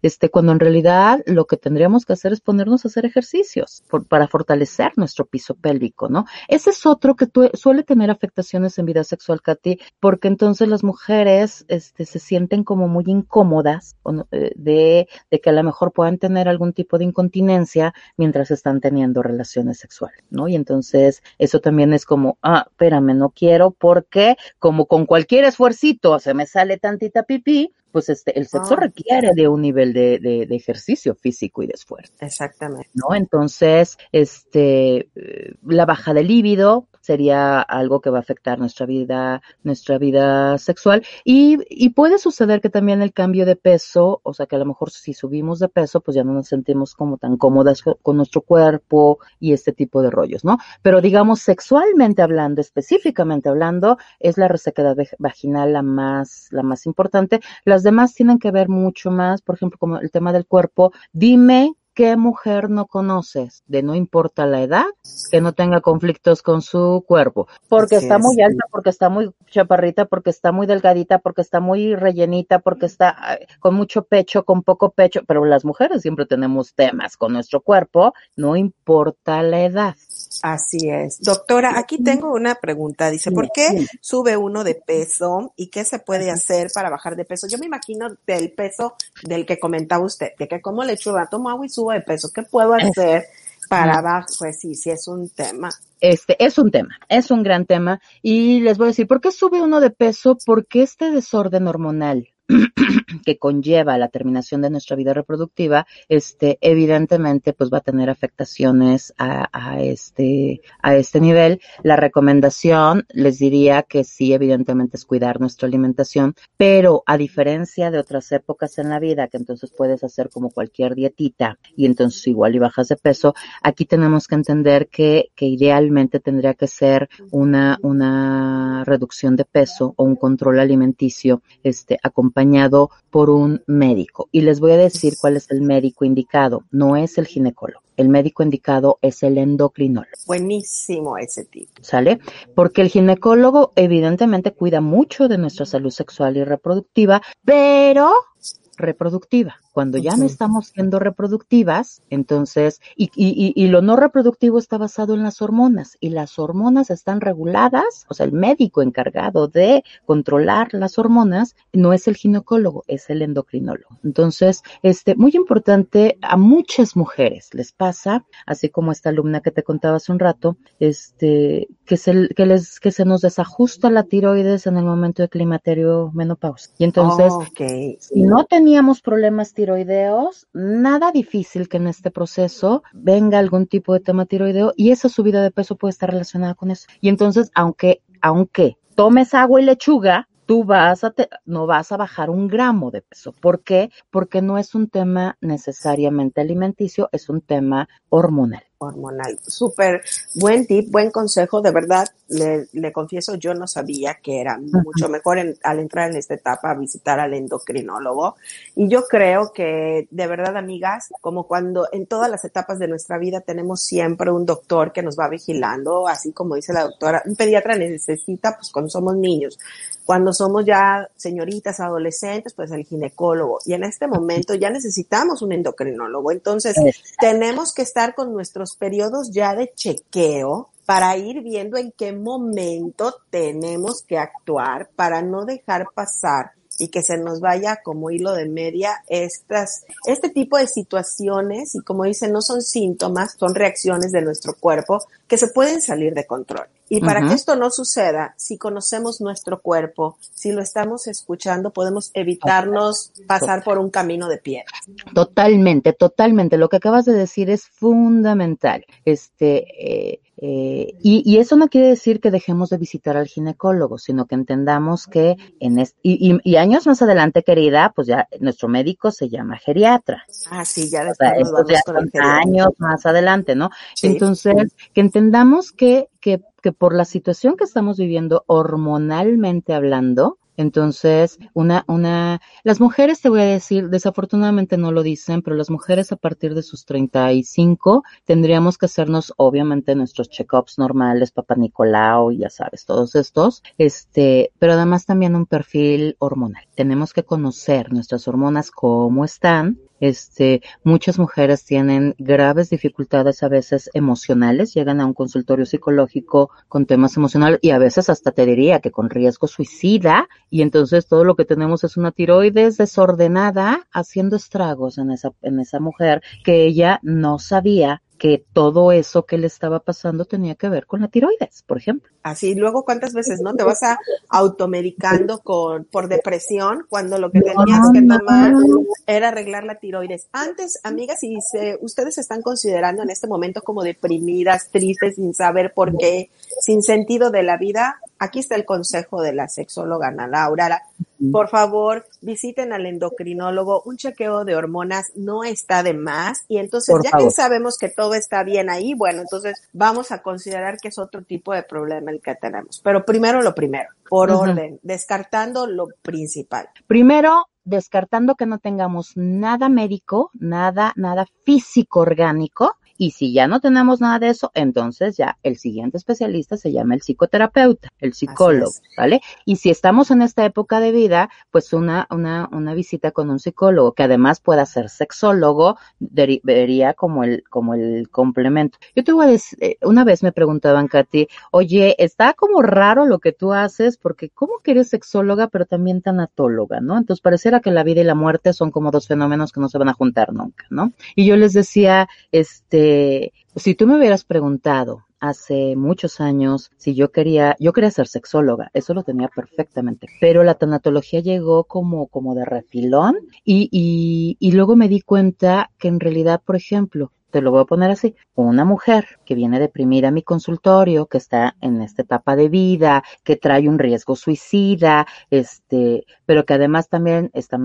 este, cuando en realidad lo que tendríamos que hacer es ponernos a hacer ejercicios para fortalecer nuestro piso pélvico, ¿no? Ese es otro que suele tener afectaciones en vida sexual, Katy, porque entonces las mujeres, este, se sienten como muy incómodas eh, de, de que a lo mejor puedan tener algún tipo de incontinencia mientras están teniendo relaciones sexuales, ¿no? Y entonces eso también es como, ah, espérame, no quiero porque como con cualquier esfuercito se me sale tantita pipí, pues este, el sexo ah. requiere de un nivel de, de, de, ejercicio físico y de esfuerzo. Exactamente. ¿No? Entonces, este, la baja de líbido, sería algo que va a afectar nuestra vida, nuestra vida sexual. Y, y puede suceder que también el cambio de peso, o sea que a lo mejor si subimos de peso, pues ya no nos sentimos como tan cómodas con nuestro cuerpo y este tipo de rollos, ¿no? Pero digamos, sexualmente hablando, específicamente hablando, es la resequedad vaginal la más, la más importante. Las demás tienen que ver mucho más, por ejemplo, como el tema del cuerpo. Dime ¿Qué mujer no conoces? De no importa la edad, que no tenga conflictos con su cuerpo. Porque está muy alta, porque está muy chaparrita, porque está muy delgadita, porque está muy rellenita, porque está con mucho pecho, con poco pecho. Pero las mujeres siempre tenemos temas con nuestro cuerpo, no importa la edad. Así es. Doctora, aquí tengo una pregunta. Dice, ¿por qué sube uno de peso y qué se puede hacer para bajar de peso? Yo me imagino del peso del que comentaba usted, de que como lechuga tomo agua y subo de peso. ¿Qué puedo hacer para abajo? Pues sí, sí es un tema. Este es un tema, es un gran tema. Y les voy a decir, ¿por qué sube uno de peso? Porque este desorden hormonal (clears throat) que conlleva la terminación de nuestra vida reproductiva, este, evidentemente, pues va a tener afectaciones a, a, este, a este nivel. La recomendación, les diría que sí, evidentemente es cuidar nuestra alimentación, pero a diferencia de otras épocas en la vida, que entonces puedes hacer como cualquier dietita y entonces igual y bajas de peso, aquí tenemos que entender que, que idealmente tendría que ser una, una reducción de peso o un control alimenticio, este, acompañado por un médico. Y les voy a decir cuál es el médico indicado. No es el ginecólogo. El médico indicado es el endocrinólogo. Buenísimo ese tipo. ¿Sale? Porque el ginecólogo evidentemente cuida mucho de nuestra salud sexual y reproductiva, pero reproductiva. Cuando ya no estamos siendo reproductivas, entonces, y, y, y, lo no reproductivo está basado en las hormonas, y las hormonas están reguladas, o sea, el médico encargado de controlar las hormonas no es el ginecólogo, es el endocrinólogo. Entonces, este, muy importante, a muchas mujeres les pasa, así como esta alumna que te contaba hace un rato, este, que se, que les, que se nos desajusta la tiroides en el momento de climaterio menopausa. Y entonces, si no teníamos problemas tiroides, tiroideos, nada difícil que en este proceso venga algún tipo de tema tiroideo y esa subida de peso puede estar relacionada con eso. Y entonces, aunque, aunque tomes agua y lechuga, tú vas a no vas a bajar un gramo de peso. ¿Por qué? Porque no es un tema necesariamente alimenticio, es un tema hormonal hormonal. Súper buen tip, buen consejo. De verdad, le, le, confieso, yo no sabía que era mucho mejor al entrar en esta etapa visitar al endocrinólogo. Y yo creo que, de verdad, amigas, como cuando en todas las etapas de nuestra vida tenemos siempre un doctor que nos va vigilando, así como dice la doctora, un pediatra necesita, pues cuando somos niños, cuando somos ya señoritas, adolescentes, pues el ginecólogo. Y en este momento ya necesitamos un endocrinólogo. Entonces, tenemos que estar con nuestros periodos ya de chequeo para ir viendo en qué momento tenemos que actuar para no dejar pasar y que se nos vaya como hilo de media estas, este tipo de situaciones y como dicen, no son síntomas, son reacciones de nuestro cuerpo que se pueden salir de control. Y para que esto no suceda, si conocemos nuestro cuerpo, si lo estamos escuchando, podemos evitarnos pasar por un camino de piedra. Totalmente, totalmente. Lo que acabas de decir es fundamental. Este, eh, eh, y, eso no quiere decir que dejemos de visitar al ginecólogo, sino que entendamos que en este, y, años más adelante, querida, pues ya nuestro médico se llama geriatra. Ah, sí, ya después años más adelante, ¿no? Entonces, que entendamos que, que, que por la situación que estamos viviendo hormonalmente hablando, entonces, una, una, las mujeres te voy a decir, desafortunadamente no lo dicen, pero las mujeres a partir de sus 35 tendríamos que hacernos, obviamente, nuestros check-ups normales, papá Nicolau, ya sabes, todos estos, este, pero además también un perfil hormonal. Tenemos que conocer nuestras hormonas, cómo están, este, muchas mujeres tienen graves dificultades a veces emocionales, llegan a un consultorio psicológico con temas emocionales y a veces hasta te diría que con riesgo suicida y entonces todo lo que tenemos es una tiroides desordenada haciendo estragos en esa, en esa mujer que ella no sabía que todo eso que le estaba pasando tenía que ver con la tiroides, por ejemplo. Así, luego cuántas veces, ¿no? Te vas a (laughs) automedicando con, por depresión cuando lo que tenías que tomar era arreglar la tiroides. Antes, amigas, si se, ustedes están considerando en este momento como deprimidas, tristes, sin saber por qué, sin sentido de la vida, aquí está el consejo de la sexóloga Ana Laura. Por favor, visiten al endocrinólogo. Un chequeo de hormonas no está de más. Y entonces, ya que sabemos que todo está bien ahí, bueno, entonces vamos a considerar que es otro tipo de problema el que tenemos. Pero primero lo primero, por orden, descartando lo principal. Primero, descartando que no tengamos nada médico, nada, nada físico orgánico, y si ya no tenemos nada de eso, entonces ya el siguiente especialista se llama el psicoterapeuta, el psicólogo, ¿vale? Y si estamos en esta época de vida, pues una, una, una visita con un psicólogo que además pueda ser sexólogo, vería como el, como el complemento. Yo te voy a decir, eh, una vez me preguntaban, Katy, oye, está como raro lo que tú haces, porque ¿cómo que eres sexóloga pero también tanatóloga, no? Entonces pareciera que la vida y la muerte son como dos fenómenos que no se van a juntar nunca, ¿no? Y yo les decía, este, si tú me hubieras preguntado hace muchos años si yo quería, yo quería ser sexóloga, eso lo tenía perfectamente, pero la tanatología llegó como, como de refilón y, y, y luego me di cuenta que en realidad, por ejemplo, te lo voy a poner así, una mujer que viene deprimida a mi consultorio, que está en esta etapa de vida, que trae un riesgo suicida, este, pero que además también está,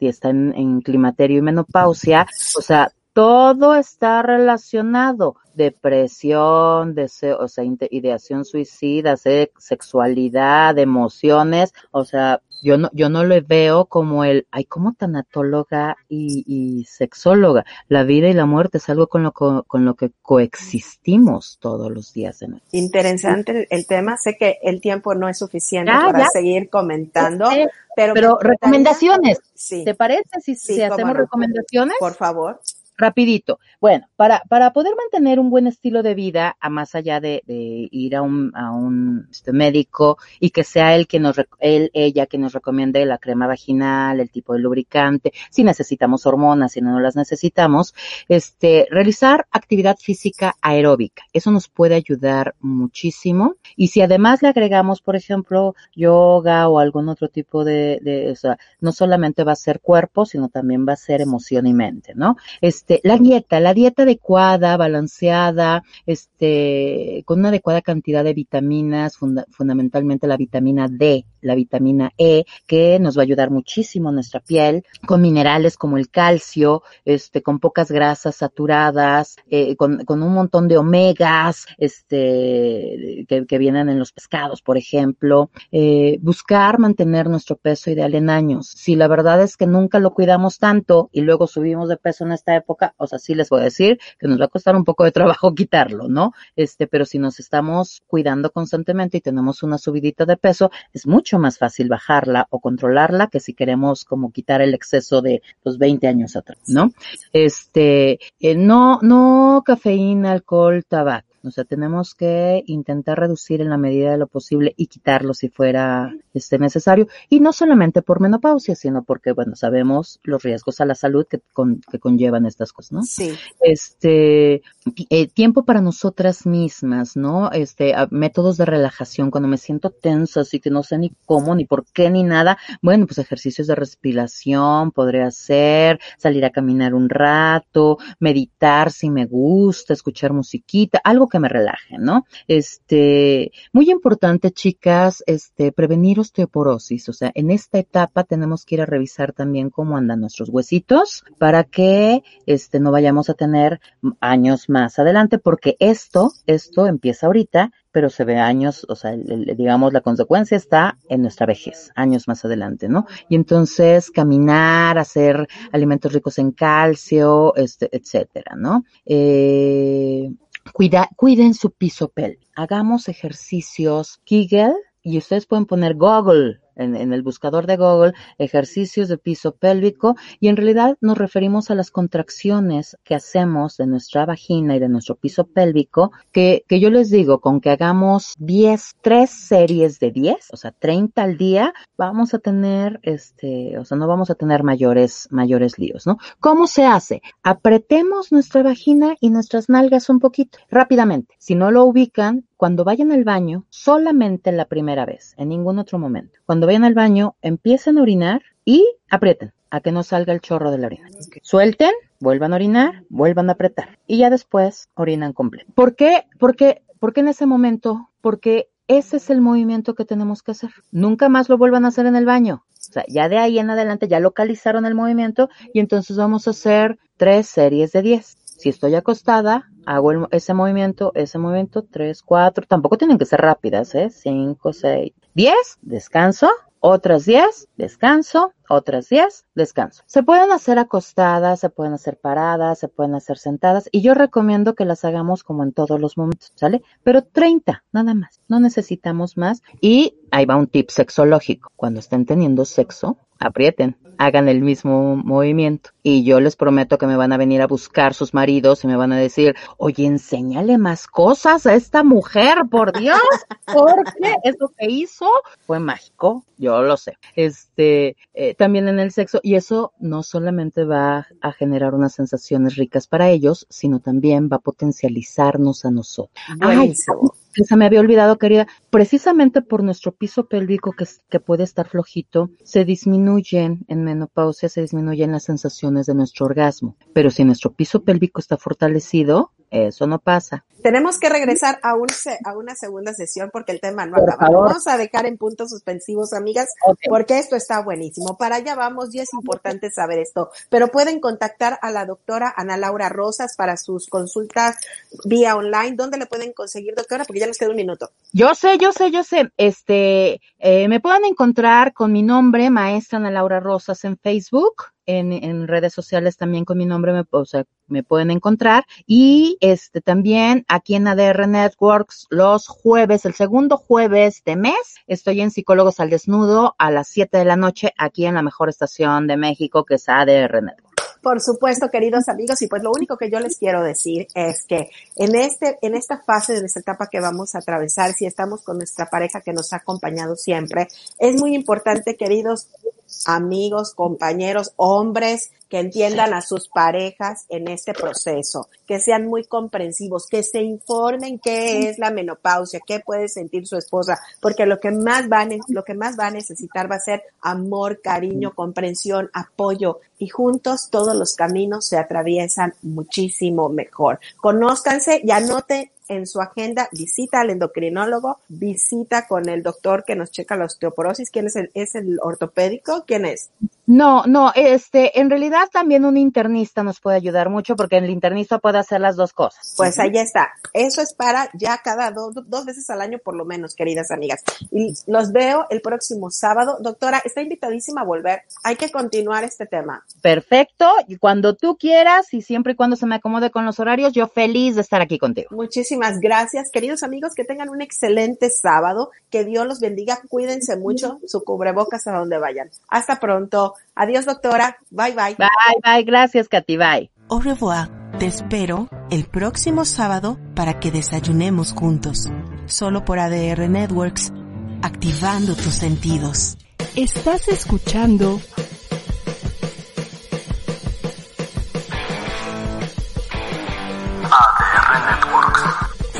está en climaterio y menopausia, o sea, todo está relacionado. Depresión, deseo, o sea, ideación suicida, sexualidad, emociones, o sea, yo no, yo no le veo como el, ay, como tanatóloga y, y sexóloga. La vida y la muerte es algo con lo, con, lo que coexistimos todos los días. En Interesante el, tema. Sé que el tiempo no es suficiente para seguir comentando. pero, recomendaciones. ¿Te parece si, si hacemos recomendaciones? Por favor rapidito. Bueno, para, para poder mantener un buen estilo de vida, a más allá de, de ir a un, a un este, médico y que sea él que nos, él, ella que nos recomiende la crema vaginal, el tipo de lubricante, si necesitamos hormonas, si no las necesitamos, este, realizar actividad física aeróbica. Eso nos puede ayudar muchísimo. Y si además le agregamos, por ejemplo, yoga o algún otro tipo de, de o sea, no solamente va a ser cuerpo, sino también va a ser emoción y mente, ¿no? Este, la dieta, la dieta adecuada, balanceada, este, con una adecuada cantidad de vitaminas, fundamentalmente la vitamina D, la vitamina E, que nos va a ayudar muchísimo nuestra piel, con minerales como el calcio, este, con pocas grasas saturadas, eh, con, con, un montón de omegas, este, que, que vienen en los pescados, por ejemplo, eh, buscar mantener nuestro peso ideal en años. Si la verdad es que nunca lo cuidamos tanto y luego subimos de peso en esta época, o sea, sí les voy a decir que nos va a costar un poco de trabajo (laughs) quitarlo, ¿no? Este, pero si nos estamos cuidando constantemente y tenemos una subidita de peso, es mucho más fácil bajarla o controlarla que si queremos como quitar el exceso de los 20 años atrás, ¿no? Este, eh, no, no cafeína, alcohol, tabaco O sea, tenemos que intentar reducir en la medida de lo posible y quitarlo si fuera este necesario. Y no solamente por menopausia, sino porque, bueno, sabemos los riesgos a la salud que, que conllevan estas cosas, ¿no? Sí. Este, eh, tiempo para nosotras mismas, ¿no? Este, métodos de relajación cuando me siento tensa, así que no sé ni cómo, ni por qué, ni nada. Bueno, pues ejercicios de respiración podría hacer, salir a caminar un rato, meditar si me gusta, escuchar musiquita, algo que me relaje, ¿no? Este, muy importante, chicas, este, prevenir osteoporosis. O sea, en esta etapa tenemos que ir a revisar también cómo andan nuestros huesitos para que, este, no vayamos a tener años más adelante, porque esto, esto empieza ahorita pero se ve años, o sea, digamos, la consecuencia está en nuestra vejez, años más adelante, ¿no? Y entonces caminar, hacer alimentos ricos en calcio, este, etcétera, ¿no? Eh, cuida, cuiden su piso. Hagamos ejercicios Kegel y ustedes pueden poner Google en, el buscador de Google ejercicios de piso pélvico y en realidad nos referimos a las contracciones que hacemos de nuestra vagina y de nuestro piso pélvico que, que yo les digo con que hagamos 10, 3 series de 10, o sea 30 al día, vamos a tener este, o sea no vamos a tener mayores, mayores líos, ¿no? ¿Cómo se hace? Apretemos nuestra vagina y nuestras nalgas un poquito rápidamente. Si no lo ubican, cuando vayan al baño, solamente la primera vez, en ningún otro momento. Cuando vayan al baño, empiecen a orinar y aprieten a que no salga el chorro de la orina. Suelten, vuelvan a orinar, vuelvan a apretar y ya después orinan completo. ¿Por qué? Porque, porque en ese momento, porque ese es el movimiento que tenemos que hacer. Nunca más lo vuelvan a hacer en el baño. O sea, ya de ahí en adelante ya localizaron el movimiento y entonces vamos a hacer tres series de diez. Si estoy acostada, hago ese movimiento, ese movimiento, tres, cuatro, tampoco tienen que ser rápidas, ¿eh? Cinco, seis, diez, descanso, otras diez, descanso, otras diez, descanso. Se pueden hacer acostadas, se pueden hacer paradas, se pueden hacer sentadas y yo recomiendo que las hagamos como en todos los momentos, ¿sale? Pero 30, nada más, no necesitamos más y ahí va un tip sexológico. Cuando estén teniendo sexo, aprieten, hagan el mismo movimiento. Y yo les prometo que me van a venir a buscar sus maridos y me van a decir, oye, enséñale más cosas a esta mujer, por Dios, porque eso que hizo fue mágico, yo lo sé. Este, eh, también en el sexo, y eso no solamente va a generar unas sensaciones ricas para ellos, sino también va a potencializarnos a nosotros. Que se me había olvidado, querida, precisamente por nuestro piso pélvico que, que puede estar flojito, se disminuyen en menopausia, se disminuyen las sensaciones de nuestro orgasmo. Pero si nuestro piso pélvico está fortalecido, eso no pasa. Tenemos que regresar a, un a una segunda sesión porque el tema no acaba. Vamos a dejar en puntos suspensivos, amigas, porque esto está buenísimo. Para allá vamos y es importante saber esto. Pero pueden contactar a la doctora Ana Laura Rosas para sus consultas vía online. ¿Dónde le pueden conseguir, doctora? Porque ya nos queda un minuto. Yo sé, yo sé, yo sé. Este, eh, me pueden encontrar con mi nombre, maestra Ana Laura Rosas, en Facebook en, redes sociales también con mi nombre me, o sea, me pueden encontrar. Y este también aquí en ADR Networks los jueves, el segundo jueves de mes, estoy en Psicólogos al Desnudo a las 7 de la noche aquí en la mejor estación de México que es ADR Networks. Por supuesto, queridos amigos, y pues lo único que yo les quiero decir es que en este, en esta fase de esta etapa que vamos a atravesar, si estamos con nuestra pareja que nos ha acompañado siempre, es muy importante, queridos amigos, compañeros, hombres que entiendan a sus parejas en este proceso, que sean muy comprensivos, que se informen qué es la menopausia, qué puede sentir su esposa, porque lo que más va a, lo que más va a necesitar va a ser amor, cariño, comprensión, apoyo y juntos todos los caminos se atraviesan muchísimo mejor. Conózcanse y anoten en su agenda visita al endocrinólogo, visita con el doctor que nos checa la osteoporosis. ¿Quién es el, es el ortopédico? ¿Quién es? No, no, este, en realidad también un internista nos puede ayudar mucho porque el internista puede hacer las dos cosas. Pues ahí está. Eso es para ya cada dos, dos veces al año por lo menos, queridas amigas. Y los veo el próximo sábado. Doctora, está invitadísima a volver. Hay que continuar este tema. Perfecto. Y cuando tú quieras y siempre y cuando se me acomode con los horarios, yo feliz de estar aquí contigo. Muchísimas gracias. Queridos amigos, que tengan un excelente sábado. Que Dios los bendiga. Cuídense mucho. Su cubrebocas a donde vayan. Hasta pronto. Adiós, doctora. Bye, bye. Bye, bye. Gracias, Katy. Bye. Au revoir. Te espero el próximo sábado para que desayunemos juntos, solo por ADR Networks, activando tus sentidos. Estás escuchando